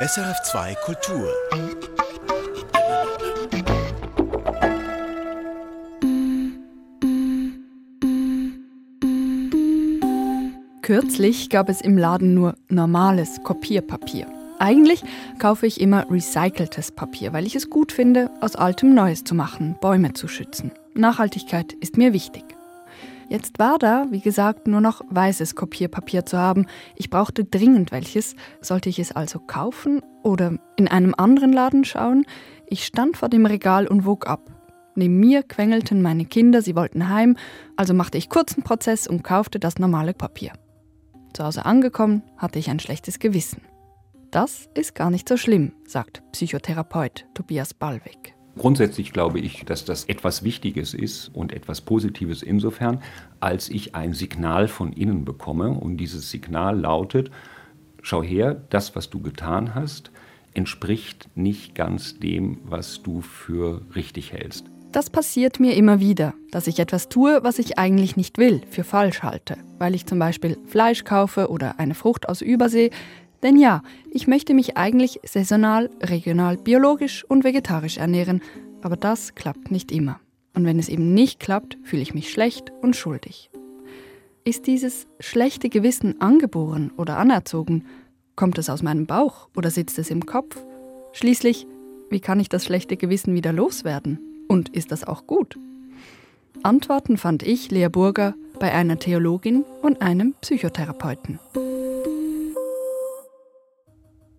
SRF2 Kultur. Kürzlich gab es im Laden nur normales Kopierpapier. Eigentlich kaufe ich immer recyceltes Papier, weil ich es gut finde, aus altem Neues zu machen, Bäume zu schützen. Nachhaltigkeit ist mir wichtig. Jetzt war da, wie gesagt, nur noch weißes Kopierpapier zu haben. Ich brauchte dringend welches. Sollte ich es also kaufen oder in einem anderen Laden schauen? Ich stand vor dem Regal und wog ab. Neben mir quengelten meine Kinder, sie wollten heim, also machte ich kurzen Prozess und kaufte das normale Papier. Zu Hause angekommen, hatte ich ein schlechtes Gewissen. Das ist gar nicht so schlimm, sagt Psychotherapeut Tobias Ballweg. Grundsätzlich glaube ich, dass das etwas Wichtiges ist und etwas Positives insofern, als ich ein Signal von innen bekomme und dieses Signal lautet, schau her, das, was du getan hast, entspricht nicht ganz dem, was du für richtig hältst. Das passiert mir immer wieder, dass ich etwas tue, was ich eigentlich nicht will, für falsch halte, weil ich zum Beispiel Fleisch kaufe oder eine Frucht aus Übersee, denn ja, ich möchte mich eigentlich saisonal, regional, biologisch und vegetarisch ernähren, aber das klappt nicht immer. Und wenn es eben nicht klappt, fühle ich mich schlecht und schuldig. Ist dieses schlechte Gewissen angeboren oder anerzogen? Kommt es aus meinem Bauch oder sitzt es im Kopf? Schließlich, wie kann ich das schlechte Gewissen wieder loswerden? Und ist das auch gut? Antworten fand ich, Lea Burger, bei einer Theologin und einem Psychotherapeuten.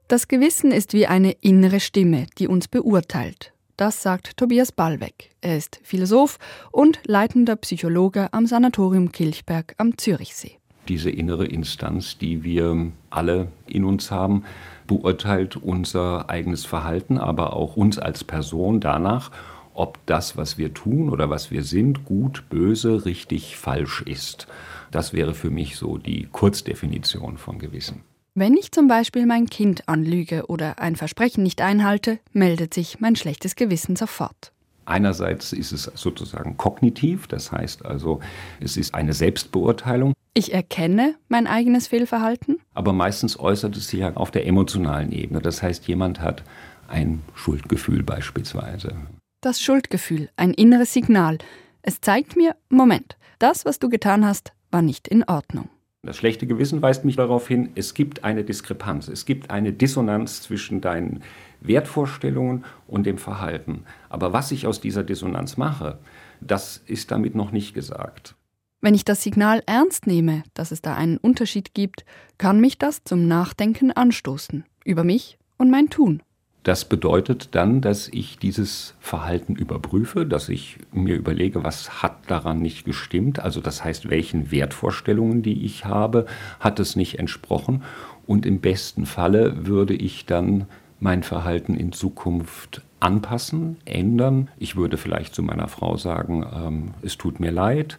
Das Gewissen ist wie eine innere Stimme, die uns beurteilt. Das sagt Tobias Ballweg. Er ist Philosoph und leitender Psychologe am Sanatorium Kilchberg am Zürichsee. Diese innere Instanz, die wir alle in uns haben, beurteilt unser eigenes Verhalten, aber auch uns als Person danach, ob das, was wir tun oder was wir sind, gut, böse, richtig, falsch ist. Das wäre für mich so die Kurzdefinition von Gewissen. Wenn ich zum Beispiel mein Kind anlüge oder ein Versprechen nicht einhalte, meldet sich mein schlechtes Gewissen sofort. Einerseits ist es sozusagen kognitiv, das heißt also, es ist eine Selbstbeurteilung. Ich erkenne mein eigenes Fehlverhalten. Aber meistens äußert es sich ja auf der emotionalen Ebene. Das heißt, jemand hat ein Schuldgefühl beispielsweise. Das Schuldgefühl, ein inneres Signal. Es zeigt mir, Moment, das, was du getan hast, war nicht in Ordnung. Das schlechte Gewissen weist mich darauf hin, es gibt eine Diskrepanz, es gibt eine Dissonanz zwischen deinen Wertvorstellungen und dem Verhalten. Aber was ich aus dieser Dissonanz mache, das ist damit noch nicht gesagt. Wenn ich das Signal ernst nehme, dass es da einen Unterschied gibt, kann mich das zum Nachdenken anstoßen über mich und mein Tun. Das bedeutet dann, dass ich dieses Verhalten überprüfe, dass ich mir überlege, was hat daran nicht gestimmt, also das heißt, welchen Wertvorstellungen, die ich habe, hat es nicht entsprochen. Und im besten Falle würde ich dann mein Verhalten in Zukunft anpassen, ändern. Ich würde vielleicht zu meiner Frau sagen, ähm, es tut mir leid,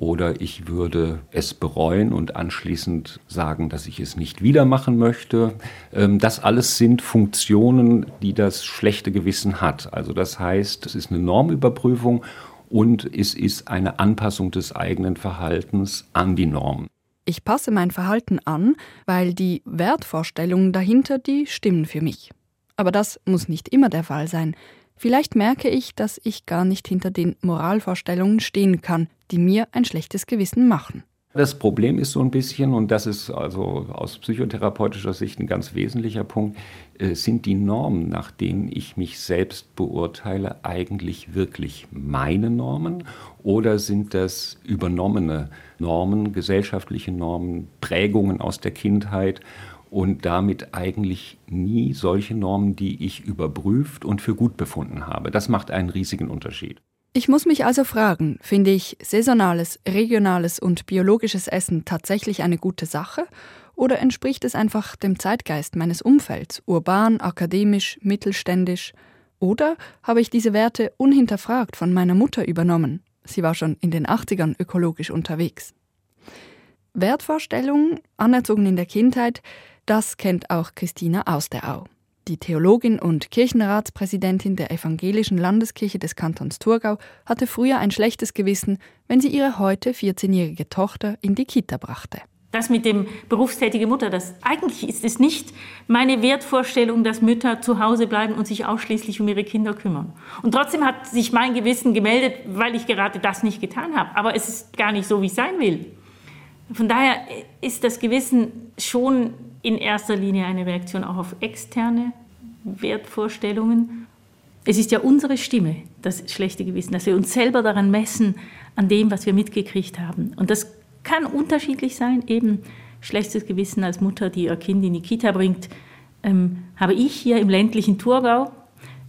oder ich würde es bereuen und anschließend sagen, dass ich es nicht wieder machen möchte. Ähm, das alles sind Funktionen, die das schlechte Gewissen hat. Also das heißt, es ist eine Normüberprüfung und es ist eine Anpassung des eigenen Verhaltens an die Norm. Ich passe mein Verhalten an, weil die Wertvorstellungen dahinter, die stimmen für mich. Aber das muss nicht immer der Fall sein. Vielleicht merke ich, dass ich gar nicht hinter den Moralvorstellungen stehen kann, die mir ein schlechtes Gewissen machen. Das Problem ist so ein bisschen, und das ist also aus psychotherapeutischer Sicht ein ganz wesentlicher Punkt, äh, sind die Normen, nach denen ich mich selbst beurteile, eigentlich wirklich meine Normen oder sind das übernommene Normen, gesellschaftliche Normen, Prägungen aus der Kindheit und damit eigentlich nie solche Normen, die ich überprüft und für gut befunden habe. Das macht einen riesigen Unterschied. Ich muss mich also fragen, finde ich saisonales, regionales und biologisches Essen tatsächlich eine gute Sache oder entspricht es einfach dem Zeitgeist meines Umfelds, urban, akademisch, mittelständisch? Oder habe ich diese Werte unhinterfragt von meiner Mutter übernommen? Sie war schon in den 80ern ökologisch unterwegs. Wertvorstellungen, anerzogen in der Kindheit, das kennt auch Christina Austerau. Die Theologin und Kirchenratspräsidentin der evangelischen Landeskirche des Kantons Thurgau hatte früher ein schlechtes Gewissen, wenn sie ihre heute 14-jährige Tochter in die Kita brachte. Das mit dem berufstätige Mutter, das eigentlich ist es nicht meine Wertvorstellung, dass Mütter zu Hause bleiben und sich ausschließlich um ihre Kinder kümmern. Und trotzdem hat sich mein Gewissen gemeldet, weil ich gerade das nicht getan habe. Aber es ist gar nicht so, wie ich sein will. Von daher ist das Gewissen schon in erster Linie eine Reaktion auch auf externe Wertvorstellungen. Es ist ja unsere Stimme, das schlechte Gewissen, dass wir uns selber daran messen, an dem, was wir mitgekriegt haben. Und das kann unterschiedlich sein, eben schlechtes Gewissen als Mutter, die ihr Kind in die Kita bringt, ähm, habe ich hier im ländlichen Thurgau.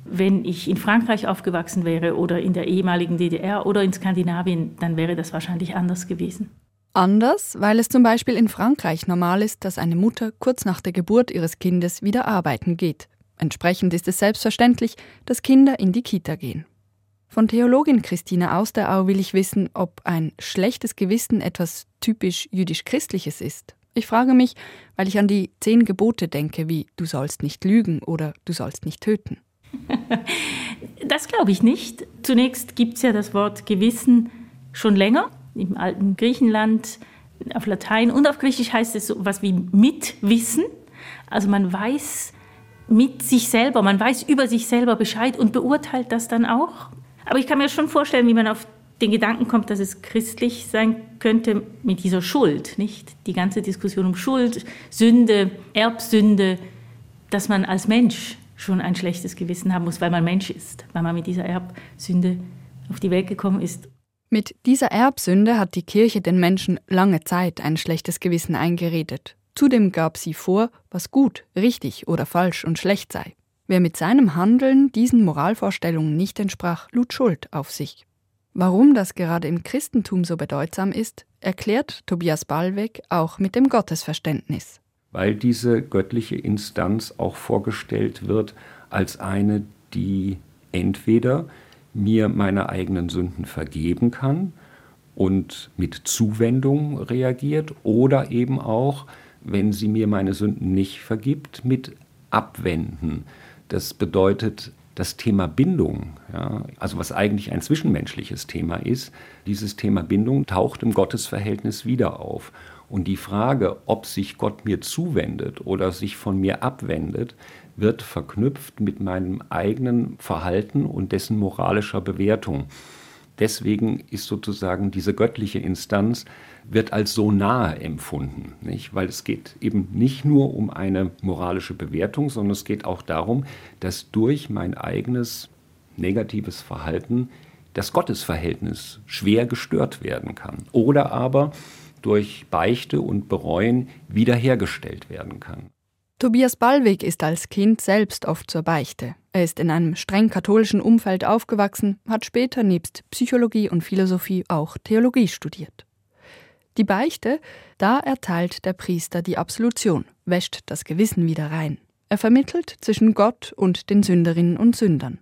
Wenn ich in Frankreich aufgewachsen wäre oder in der ehemaligen DDR oder in Skandinavien, dann wäre das wahrscheinlich anders gewesen. Anders, weil es zum Beispiel in Frankreich normal ist, dass eine Mutter kurz nach der Geburt ihres Kindes wieder arbeiten geht. Entsprechend ist es selbstverständlich, dass Kinder in die Kita gehen. Von Theologin Christine Austerau will ich wissen, ob ein schlechtes Gewissen etwas typisch jüdisch-christliches ist. Ich frage mich, weil ich an die zehn Gebote denke, wie du sollst nicht lügen oder du sollst nicht töten. Das glaube ich nicht. Zunächst gibt es ja das Wort Gewissen schon länger. Im alten Griechenland, auf Latein und auf Griechisch heißt es so etwas wie Mitwissen. Also man weiß mit sich selber, man weiß über sich selber Bescheid und beurteilt das dann auch. Aber ich kann mir schon vorstellen, wie man auf den Gedanken kommt, dass es christlich sein könnte mit dieser Schuld, nicht? Die ganze Diskussion um Schuld, Sünde, Erbsünde, dass man als Mensch schon ein schlechtes Gewissen haben muss, weil man Mensch ist, weil man mit dieser Erbsünde auf die Welt gekommen ist. Mit dieser Erbsünde hat die Kirche den Menschen lange Zeit ein schlechtes Gewissen eingeredet. Zudem gab sie vor, was gut, richtig oder falsch und schlecht sei. Wer mit seinem Handeln diesen Moralvorstellungen nicht entsprach, lud Schuld auf sich. Warum das gerade im Christentum so bedeutsam ist, erklärt Tobias Ballweg auch mit dem Gottesverständnis. Weil diese göttliche Instanz auch vorgestellt wird als eine, die entweder mir meine eigenen Sünden vergeben kann und mit Zuwendung reagiert oder eben auch, wenn sie mir meine Sünden nicht vergibt, mit Abwenden das bedeutet, das Thema Bindung, ja, also was eigentlich ein zwischenmenschliches Thema ist, dieses Thema Bindung taucht im Gottesverhältnis wieder auf. Und die Frage, ob sich Gott mir zuwendet oder sich von mir abwendet, wird verknüpft mit meinem eigenen Verhalten und dessen moralischer Bewertung. Deswegen ist sozusagen diese göttliche Instanz wird als so nahe empfunden, nicht? weil es geht eben nicht nur um eine moralische Bewertung, sondern es geht auch darum, dass durch mein eigenes negatives Verhalten das Gottesverhältnis schwer gestört werden kann oder aber durch Beichte und Bereuen wiederhergestellt werden kann. Tobias Ballweg ist als Kind selbst oft zur Beichte. Er ist in einem streng katholischen Umfeld aufgewachsen, hat später nebst Psychologie und Philosophie auch Theologie studiert. Die Beichte, da erteilt der Priester die Absolution, wäscht das Gewissen wieder rein. Er vermittelt zwischen Gott und den Sünderinnen und Sündern.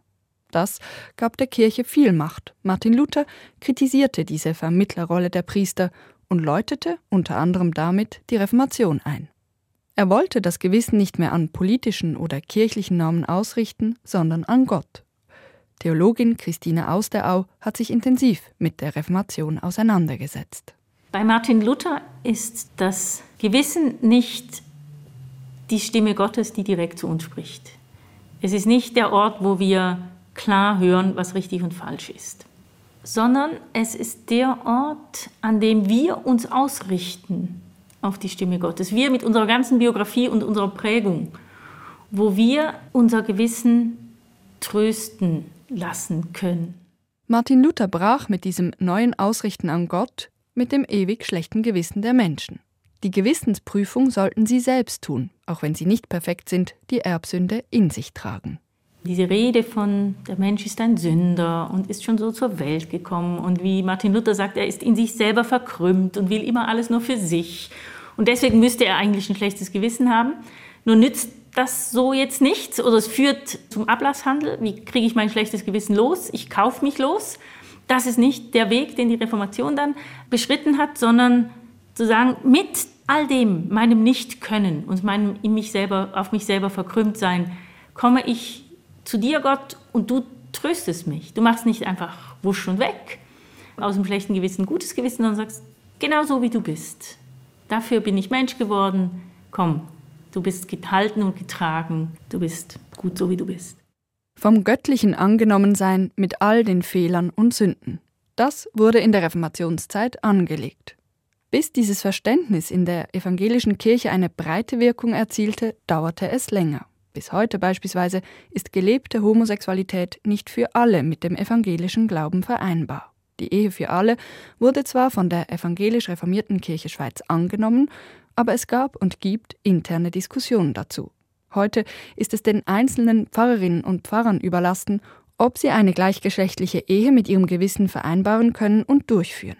Das gab der Kirche viel Macht. Martin Luther kritisierte diese Vermittlerrolle der Priester und läutete unter anderem damit die Reformation ein. Er wollte das Gewissen nicht mehr an politischen oder kirchlichen Normen ausrichten, sondern an Gott. Theologin Christine Austerau hat sich intensiv mit der Reformation auseinandergesetzt. Bei Martin Luther ist das Gewissen nicht die Stimme Gottes, die direkt zu uns spricht. Es ist nicht der Ort, wo wir klar hören, was richtig und falsch ist, sondern es ist der Ort, an dem wir uns ausrichten auf die Stimme Gottes. Wir mit unserer ganzen Biografie und unserer Prägung, wo wir unser Gewissen trösten lassen können. Martin Luther brach mit diesem neuen Ausrichten an Gott mit dem ewig schlechten Gewissen der Menschen. Die Gewissensprüfung sollten sie selbst tun, auch wenn sie nicht perfekt sind, die Erbsünde in sich tragen. Diese Rede von der Mensch ist ein Sünder und ist schon so zur Welt gekommen und wie Martin Luther sagt, er ist in sich selber verkrümmt und will immer alles nur für sich und deswegen müsste er eigentlich ein schlechtes Gewissen haben. Nur nützt das so jetzt nichts oder es führt zum Ablasshandel. Wie kriege ich mein schlechtes Gewissen los? Ich kaufe mich los. Das ist nicht der Weg, den die Reformation dann beschritten hat, sondern zu sagen, mit all dem, meinem Nicht-Können und meinem in mich selber, auf mich selber verkrümmt sein, komme ich zu dir, Gott, und du tröstest mich. Du machst nicht einfach wusch und weg, aus dem schlechten Gewissen gutes Gewissen, sondern sagst, genau so wie du bist. Dafür bin ich Mensch geworden. Komm, du bist gehalten und getragen. Du bist gut so, wie du bist. Vom göttlichen Angenommensein mit all den Fehlern und Sünden. Das wurde in der Reformationszeit angelegt. Bis dieses Verständnis in der evangelischen Kirche eine breite Wirkung erzielte, dauerte es länger. Bis heute beispielsweise ist gelebte Homosexualität nicht für alle mit dem evangelischen Glauben vereinbar. Die Ehe für alle wurde zwar von der evangelisch reformierten Kirche Schweiz angenommen, aber es gab und gibt interne Diskussionen dazu. Heute ist es den einzelnen Pfarrerinnen und Pfarrern überlassen, ob sie eine gleichgeschlechtliche Ehe mit ihrem Gewissen vereinbaren können und durchführen.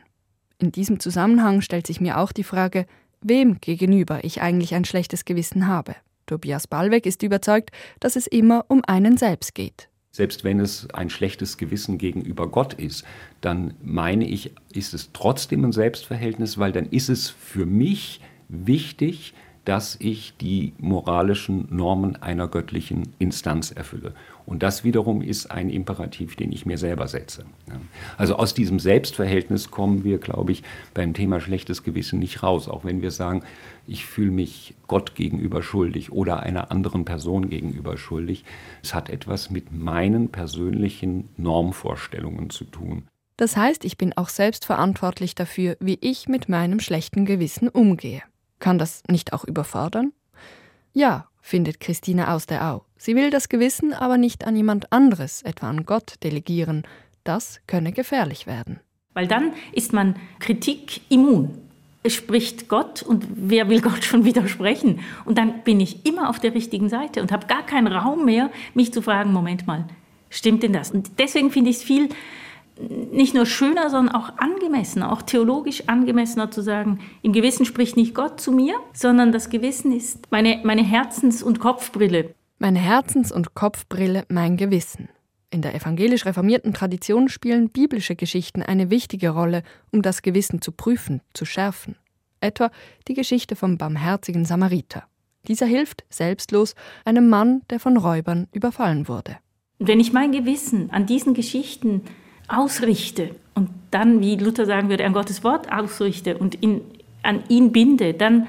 In diesem Zusammenhang stellt sich mir auch die Frage, wem gegenüber ich eigentlich ein schlechtes Gewissen habe. Tobias Ballweg ist überzeugt, dass es immer um einen selbst geht. Selbst wenn es ein schlechtes Gewissen gegenüber Gott ist, dann meine ich, ist es trotzdem ein Selbstverhältnis, weil dann ist es für mich wichtig, dass ich die moralischen Normen einer göttlichen Instanz erfülle. Und das wiederum ist ein Imperativ, den ich mir selber setze. Also aus diesem Selbstverhältnis kommen wir, glaube ich, beim Thema schlechtes Gewissen nicht raus, auch wenn wir sagen, ich fühle mich Gott gegenüber schuldig oder einer anderen Person gegenüber schuldig. Es hat etwas mit meinen persönlichen Normvorstellungen zu tun. Das heißt, ich bin auch selbst verantwortlich dafür, wie ich mit meinem schlechten Gewissen umgehe. Kann das nicht auch überfordern? Ja, findet Christine aus der Au. Sie will das Gewissen aber nicht an jemand anderes, etwa an Gott, delegieren. Das könne gefährlich werden. Weil dann ist man Kritik immun. Es spricht Gott und wer will Gott schon widersprechen? Und dann bin ich immer auf der richtigen Seite und habe gar keinen Raum mehr, mich zu fragen, Moment mal, stimmt denn das? Und deswegen finde ich es viel nicht nur schöner, sondern auch angemessener, auch theologisch angemessener zu sagen, im Gewissen spricht nicht Gott zu mir, sondern das Gewissen ist meine, meine Herzens- und Kopfbrille. Meine Herzens- und Kopfbrille, mein Gewissen. In der evangelisch reformierten Tradition spielen biblische Geschichten eine wichtige Rolle, um das Gewissen zu prüfen, zu schärfen. Etwa die Geschichte vom barmherzigen Samariter. Dieser hilft selbstlos einem Mann, der von Räubern überfallen wurde. Wenn ich mein Gewissen an diesen Geschichten ausrichte und dann, wie Luther sagen würde, an Gottes Wort ausrichte und ihn, an ihn binde, dann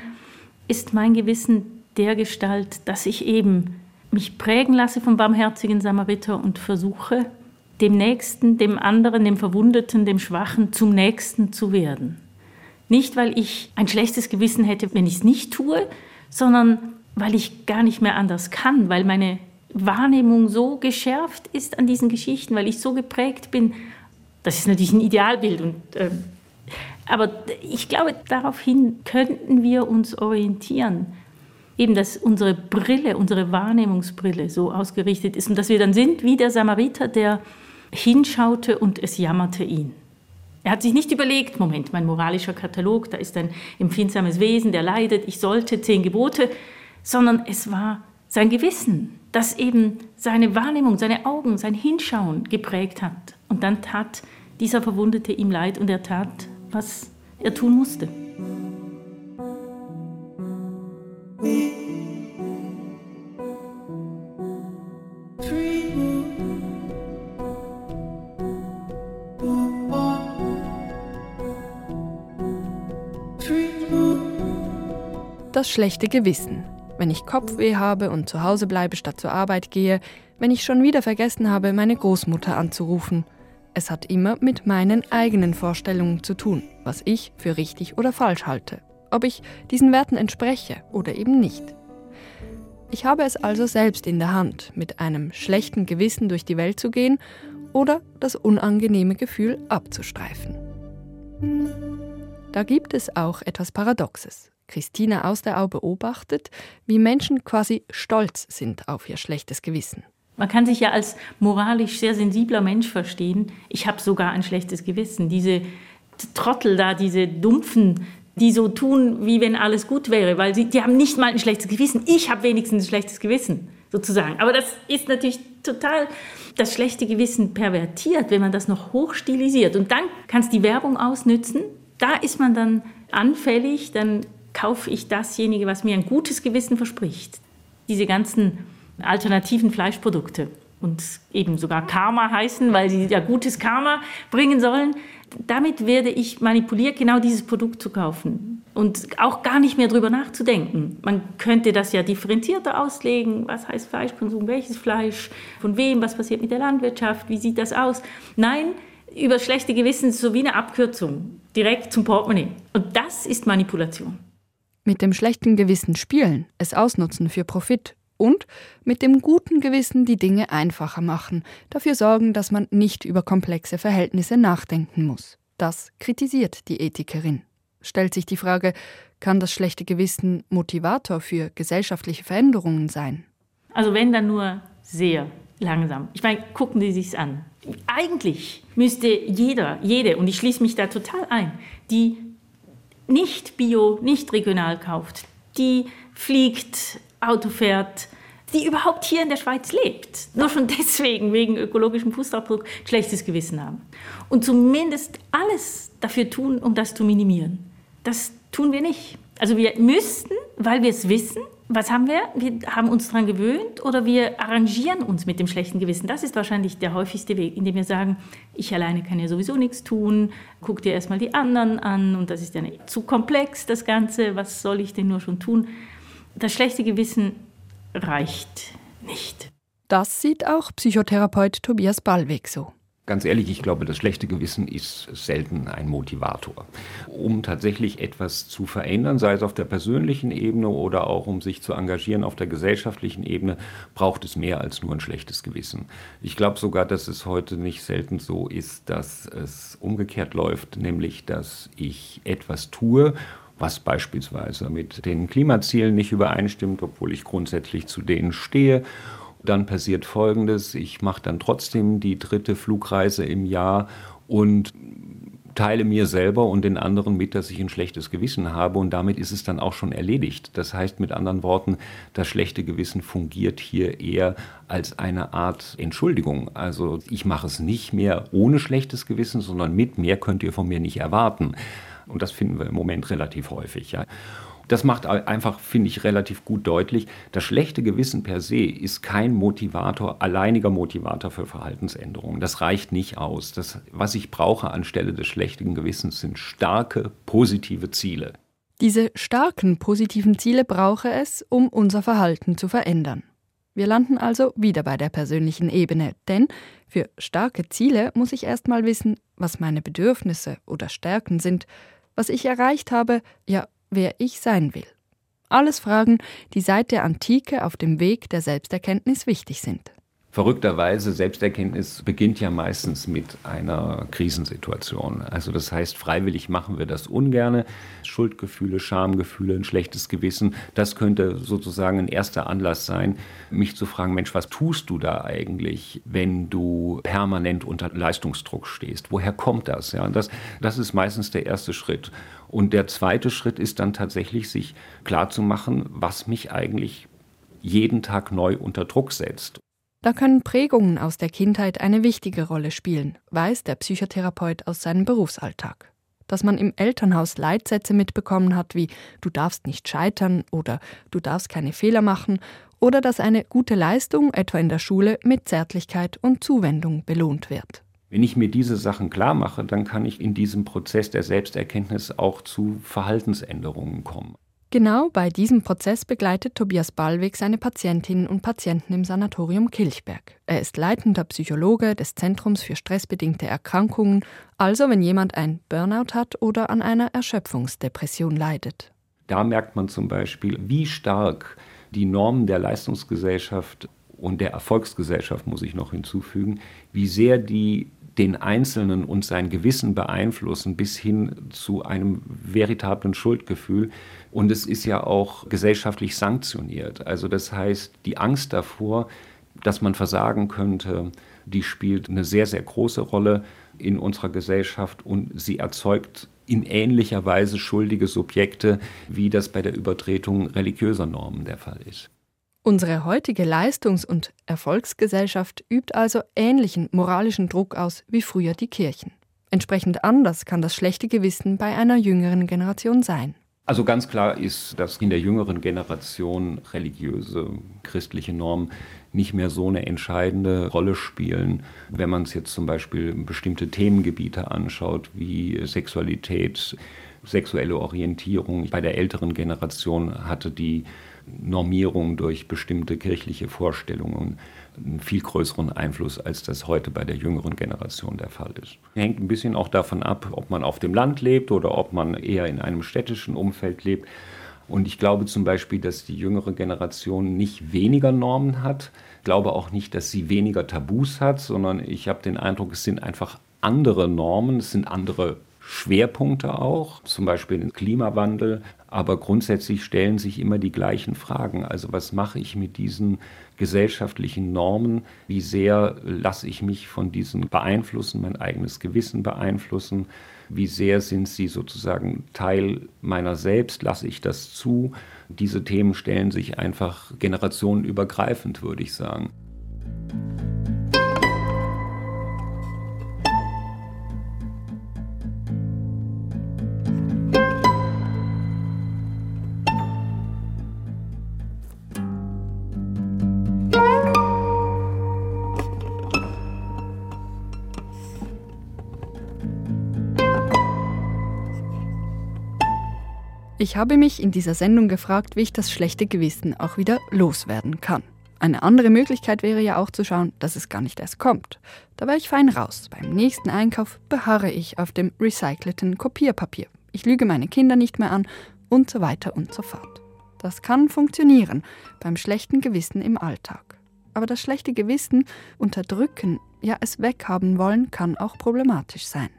ist mein Gewissen der Gestalt, dass ich eben mich prägen lasse vom barmherzigen Samariter und versuche, dem Nächsten, dem anderen, dem Verwundeten, dem Schwachen zum Nächsten zu werden. Nicht, weil ich ein schlechtes Gewissen hätte, wenn ich es nicht tue, sondern weil ich gar nicht mehr anders kann, weil meine Wahrnehmung so geschärft ist an diesen Geschichten, weil ich so geprägt bin. Das ist natürlich ein Idealbild. Und, äh, aber ich glaube, daraufhin könnten wir uns orientieren. Eben, dass unsere Brille, unsere Wahrnehmungsbrille so ausgerichtet ist und dass wir dann sind wie der Samariter, der hinschaute und es jammerte ihn. Er hat sich nicht überlegt, Moment, mein moralischer Katalog, da ist ein empfindsames Wesen, der leidet, ich sollte zehn Gebote, sondern es war sein Gewissen, das eben seine Wahrnehmung, seine Augen, sein Hinschauen geprägt hat. Und dann tat dieser Verwundete ihm leid und er tat, was er tun musste. Das schlechte Gewissen wenn ich Kopfweh habe und zu Hause bleibe statt zur Arbeit gehe, wenn ich schon wieder vergessen habe, meine Großmutter anzurufen. Es hat immer mit meinen eigenen Vorstellungen zu tun, was ich für richtig oder falsch halte, ob ich diesen Werten entspreche oder eben nicht. Ich habe es also selbst in der Hand, mit einem schlechten Gewissen durch die Welt zu gehen oder das unangenehme Gefühl abzustreifen. Da gibt es auch etwas Paradoxes. Christina Austerau beobachtet, wie Menschen quasi stolz sind auf ihr schlechtes Gewissen. Man kann sich ja als moralisch sehr sensibler Mensch verstehen. Ich habe sogar ein schlechtes Gewissen. Diese Trottel da, diese Dumpfen, die so tun, wie wenn alles gut wäre, weil sie, die haben nicht mal ein schlechtes Gewissen. Ich habe wenigstens ein schlechtes Gewissen, sozusagen. Aber das ist natürlich total das schlechte Gewissen pervertiert, wenn man das noch hochstilisiert. Und dann kann es die Werbung ausnützen. Da ist man dann anfällig, dann kaufe ich dasjenige, was mir ein gutes Gewissen verspricht. Diese ganzen alternativen Fleischprodukte und eben sogar Karma heißen, weil sie ja gutes Karma bringen sollen. Damit werde ich manipuliert, genau dieses Produkt zu kaufen. und auch gar nicht mehr drüber nachzudenken. Man könnte das ja differenzierter auslegen. Was heißt Fleischkonsum? Welches Fleisch? Von wem? Was passiert mit der Landwirtschaft? Wie sieht das aus? Nein, über schlechte Gewissen so wie eine Abkürzung, direkt zum Portemonnaie. Und das ist Manipulation. Mit dem schlechten Gewissen spielen, es ausnutzen für Profit und mit dem guten Gewissen die Dinge einfacher machen, dafür sorgen, dass man nicht über komplexe Verhältnisse nachdenken muss. Das kritisiert die Ethikerin. Stellt sich die Frage, kann das schlechte Gewissen Motivator für gesellschaftliche Veränderungen sein? Also wenn dann nur sehr langsam. Ich meine, gucken Sie sich's an. Eigentlich müsste jeder, jede, und ich schließe mich da total ein, die nicht bio, nicht regional kauft, die fliegt, Auto fährt, die überhaupt hier in der Schweiz lebt, nur schon deswegen, wegen ökologischem Fußabdruck, schlechtes Gewissen haben. Und zumindest alles dafür tun, um das zu minimieren. Das tun wir nicht. Also wir müssten, weil wir es wissen, was haben wir? Wir haben uns daran gewöhnt oder wir arrangieren uns mit dem schlechten Gewissen. Das ist wahrscheinlich der häufigste Weg, indem wir sagen, ich alleine kann ja sowieso nichts tun, guck dir erstmal die anderen an und das ist ja zu komplex, das Ganze, was soll ich denn nur schon tun? Das schlechte Gewissen reicht nicht. Das sieht auch Psychotherapeut Tobias Ballweg so. Ganz ehrlich, ich glaube, das schlechte Gewissen ist selten ein Motivator. Um tatsächlich etwas zu verändern, sei es auf der persönlichen Ebene oder auch um sich zu engagieren auf der gesellschaftlichen Ebene, braucht es mehr als nur ein schlechtes Gewissen. Ich glaube sogar, dass es heute nicht selten so ist, dass es umgekehrt läuft, nämlich dass ich etwas tue, was beispielsweise mit den Klimazielen nicht übereinstimmt, obwohl ich grundsätzlich zu denen stehe dann passiert Folgendes, ich mache dann trotzdem die dritte Flugreise im Jahr und teile mir selber und den anderen mit, dass ich ein schlechtes Gewissen habe und damit ist es dann auch schon erledigt. Das heißt mit anderen Worten, das schlechte Gewissen fungiert hier eher als eine Art Entschuldigung. Also ich mache es nicht mehr ohne schlechtes Gewissen, sondern mit mehr könnt ihr von mir nicht erwarten. Und das finden wir im Moment relativ häufig. Ja. Das macht einfach, finde ich, relativ gut deutlich, das schlechte Gewissen per se ist kein Motivator, alleiniger Motivator für Verhaltensänderungen. Das reicht nicht aus. Das, was ich brauche anstelle des schlechten Gewissens, sind starke, positive Ziele. Diese starken, positiven Ziele brauche es, um unser Verhalten zu verändern. Wir landen also wieder bei der persönlichen Ebene, denn für starke Ziele muss ich erst mal wissen, was meine Bedürfnisse oder Stärken sind, was ich erreicht habe, ja, wer ich sein will. Alles Fragen, die seit der Antike auf dem Weg der Selbsterkenntnis wichtig sind. Verrückterweise, Selbsterkenntnis beginnt ja meistens mit einer Krisensituation. Also das heißt, freiwillig machen wir das ungerne. Schuldgefühle, Schamgefühle, ein schlechtes Gewissen, das könnte sozusagen ein erster Anlass sein, mich zu fragen, Mensch, was tust du da eigentlich, wenn du permanent unter Leistungsdruck stehst? Woher kommt das? Ja, das, das ist meistens der erste Schritt. Und der zweite Schritt ist dann tatsächlich, sich klarzumachen, was mich eigentlich jeden Tag neu unter Druck setzt. Da können Prägungen aus der Kindheit eine wichtige Rolle spielen, weiß der Psychotherapeut aus seinem Berufsalltag. Dass man im Elternhaus Leitsätze mitbekommen hat wie du darfst nicht scheitern oder du darfst keine Fehler machen oder dass eine gute Leistung etwa in der Schule mit Zärtlichkeit und Zuwendung belohnt wird. Wenn ich mir diese Sachen klar mache, dann kann ich in diesem Prozess der Selbsterkenntnis auch zu Verhaltensänderungen kommen. Genau bei diesem Prozess begleitet Tobias Ballweg seine Patientinnen und Patienten im Sanatorium Kilchberg. Er ist leitender Psychologe des Zentrums für stressbedingte Erkrankungen, also wenn jemand ein Burnout hat oder an einer Erschöpfungsdepression leidet. Da merkt man zum Beispiel, wie stark die Normen der Leistungsgesellschaft und der Erfolgsgesellschaft, muss ich noch hinzufügen, wie sehr die den Einzelnen und sein Gewissen beeinflussen bis hin zu einem veritablen Schuldgefühl. Und es ist ja auch gesellschaftlich sanktioniert. Also das heißt, die Angst davor, dass man versagen könnte, die spielt eine sehr, sehr große Rolle in unserer Gesellschaft und sie erzeugt in ähnlicher Weise schuldige Subjekte, wie das bei der Übertretung religiöser Normen der Fall ist. Unsere heutige Leistungs- und Erfolgsgesellschaft übt also ähnlichen moralischen Druck aus wie früher die Kirchen. Entsprechend anders kann das schlechte Gewissen bei einer jüngeren Generation sein. Also ganz klar ist, dass in der jüngeren Generation religiöse, christliche Normen nicht mehr so eine entscheidende Rolle spielen. Wenn man es jetzt zum Beispiel bestimmte Themengebiete anschaut, wie Sexualität, sexuelle Orientierung. Bei der älteren Generation hatte die Normierung durch bestimmte kirchliche Vorstellungen einen viel größeren Einfluss, als das heute bei der jüngeren Generation der Fall ist. Hängt ein bisschen auch davon ab, ob man auf dem Land lebt oder ob man eher in einem städtischen Umfeld lebt. Und ich glaube zum Beispiel, dass die jüngere Generation nicht weniger Normen hat. Ich glaube auch nicht, dass sie weniger Tabus hat, sondern ich habe den Eindruck, es sind einfach andere Normen, es sind andere Schwerpunkte auch, zum Beispiel den Klimawandel, aber grundsätzlich stellen sich immer die gleichen Fragen. Also was mache ich mit diesen gesellschaftlichen Normen? Wie sehr lasse ich mich von diesen beeinflussen, mein eigenes Gewissen beeinflussen? Wie sehr sind sie sozusagen Teil meiner selbst? Lasse ich das zu? Diese Themen stellen sich einfach generationenübergreifend, würde ich sagen. Ich habe mich in dieser Sendung gefragt, wie ich das schlechte Gewissen auch wieder loswerden kann. Eine andere Möglichkeit wäre ja auch zu schauen, dass es gar nicht erst kommt. Da wäre ich fein raus. Beim nächsten Einkauf beharre ich auf dem recycelten Kopierpapier. Ich lüge meine Kinder nicht mehr an und so weiter und so fort. Das kann funktionieren beim schlechten Gewissen im Alltag. Aber das schlechte Gewissen unterdrücken, ja es weghaben wollen, kann auch problematisch sein.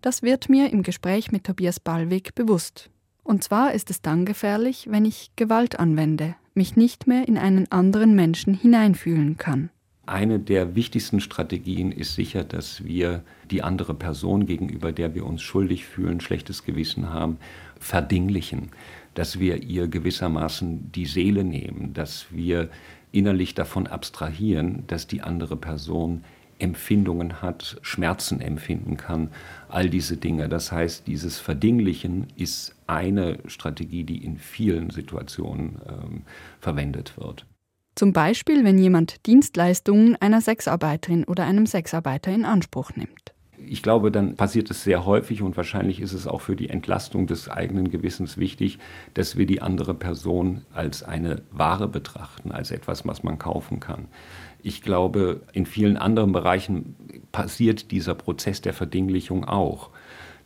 Das wird mir im Gespräch mit Tobias Ballweg bewusst. Und zwar ist es dann gefährlich, wenn ich Gewalt anwende, mich nicht mehr in einen anderen Menschen hineinfühlen kann. Eine der wichtigsten Strategien ist sicher, dass wir die andere Person, gegenüber der wir uns schuldig fühlen, schlechtes Gewissen haben, verdinglichen, dass wir ihr gewissermaßen die Seele nehmen, dass wir innerlich davon abstrahieren, dass die andere Person Empfindungen hat, Schmerzen empfinden kann, all diese Dinge. Das heißt, dieses Verdinglichen ist eine Strategie, die in vielen Situationen ähm, verwendet wird. Zum Beispiel, wenn jemand Dienstleistungen einer Sexarbeiterin oder einem Sexarbeiter in Anspruch nimmt. Ich glaube, dann passiert es sehr häufig und wahrscheinlich ist es auch für die Entlastung des eigenen Gewissens wichtig, dass wir die andere Person als eine Ware betrachten, als etwas, was man kaufen kann. Ich glaube, in vielen anderen Bereichen passiert dieser Prozess der Verdinglichung auch.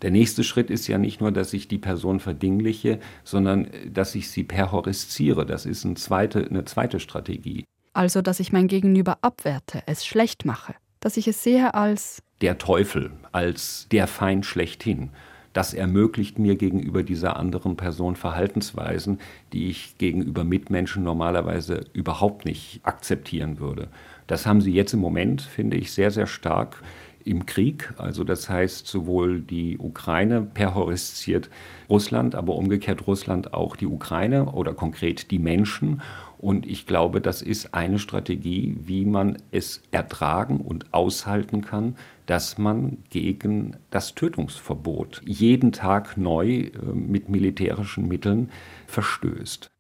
Der nächste Schritt ist ja nicht nur, dass ich die Person verdingliche, sondern dass ich sie perhorisziere. Das ist eine zweite, eine zweite Strategie. Also, dass ich mein Gegenüber abwerte, es schlecht mache, dass ich es sehe als der Teufel, als der Feind schlechthin. Das ermöglicht mir gegenüber dieser anderen Person Verhaltensweisen, die ich gegenüber Mitmenschen normalerweise überhaupt nicht akzeptieren würde. Das haben sie jetzt im Moment, finde ich, sehr, sehr stark im Krieg. Also das heißt, sowohl die Ukraine perhoristiert Russland, aber umgekehrt Russland auch die Ukraine oder konkret die Menschen. Und ich glaube, das ist eine Strategie, wie man es ertragen und aushalten kann, dass man gegen das Tötungsverbot jeden Tag neu äh, mit militärischen Mitteln verstößt.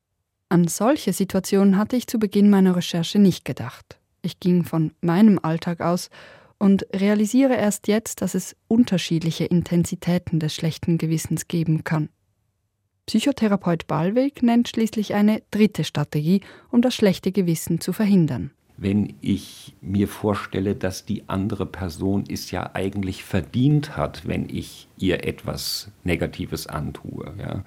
An solche Situationen hatte ich zu Beginn meiner Recherche nicht gedacht. Ich ging von meinem Alltag aus und realisiere erst jetzt, dass es unterschiedliche Intensitäten des schlechten Gewissens geben kann. Psychotherapeut Ballweg nennt schließlich eine dritte Strategie, um das schlechte Gewissen zu verhindern wenn ich mir vorstelle, dass die andere Person es ja eigentlich verdient hat, wenn ich ihr etwas Negatives antue. Ja.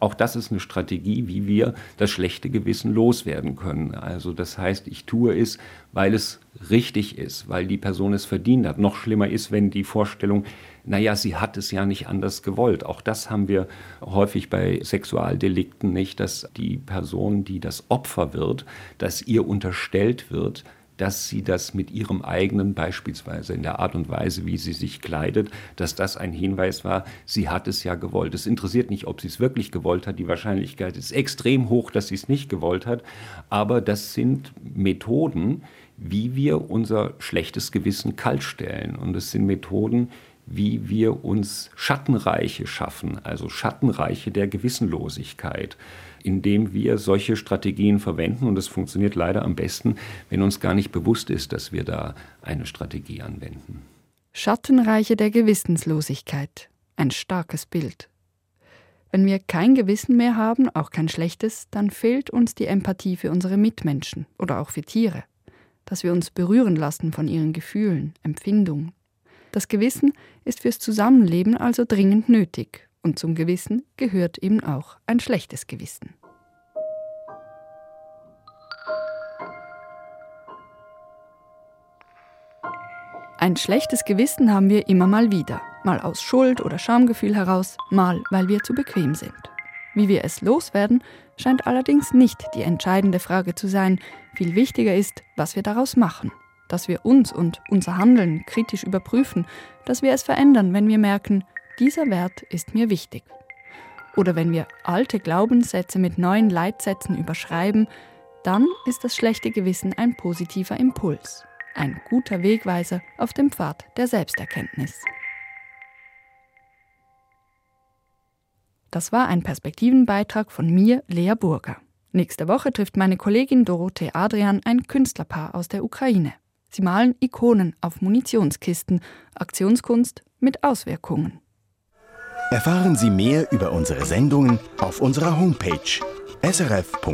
Auch das ist eine Strategie, wie wir das schlechte Gewissen loswerden können. Also das heißt, ich tue es, weil es richtig ist, weil die Person es verdient hat. Noch schlimmer ist, wenn die Vorstellung, naja, sie hat es ja nicht anders gewollt. Auch das haben wir häufig bei Sexualdelikten nicht, dass die Person, die das Opfer wird, dass ihr unterstellt wird, dass sie das mit ihrem eigenen, beispielsweise in der Art und Weise, wie sie sich kleidet, dass das ein Hinweis war, sie hat es ja gewollt. Es interessiert nicht, ob sie es wirklich gewollt hat. Die Wahrscheinlichkeit ist extrem hoch, dass sie es nicht gewollt hat. Aber das sind Methoden, wie wir unser schlechtes Gewissen kaltstellen. Und es sind Methoden, wie wir uns Schattenreiche schaffen, also Schattenreiche der Gewissenlosigkeit indem wir solche Strategien verwenden. Und es funktioniert leider am besten, wenn uns gar nicht bewusst ist, dass wir da eine Strategie anwenden. Schattenreiche der Gewissenslosigkeit. Ein starkes Bild. Wenn wir kein Gewissen mehr haben, auch kein schlechtes, dann fehlt uns die Empathie für unsere Mitmenschen oder auch für Tiere. Dass wir uns berühren lassen von ihren Gefühlen, Empfindungen. Das Gewissen ist fürs Zusammenleben also dringend nötig. Und zum Gewissen gehört eben auch ein schlechtes Gewissen. Ein schlechtes Gewissen haben wir immer mal wieder, mal aus Schuld oder Schamgefühl heraus, mal weil wir zu bequem sind. Wie wir es loswerden, scheint allerdings nicht die entscheidende Frage zu sein. Viel wichtiger ist, was wir daraus machen. Dass wir uns und unser Handeln kritisch überprüfen, dass wir es verändern, wenn wir merken, dieser Wert ist mir wichtig. Oder wenn wir alte Glaubenssätze mit neuen Leitsätzen überschreiben, dann ist das schlechte Gewissen ein positiver Impuls ein guter Wegweiser auf dem Pfad der Selbsterkenntnis. Das war ein Perspektivenbeitrag von mir, Lea Burger. Nächste Woche trifft meine Kollegin Dorothee Adrian ein Künstlerpaar aus der Ukraine. Sie malen Ikonen auf Munitionskisten, Aktionskunst mit Auswirkungen. Erfahren Sie mehr über unsere Sendungen auf unserer Homepage srf.ch-kultur.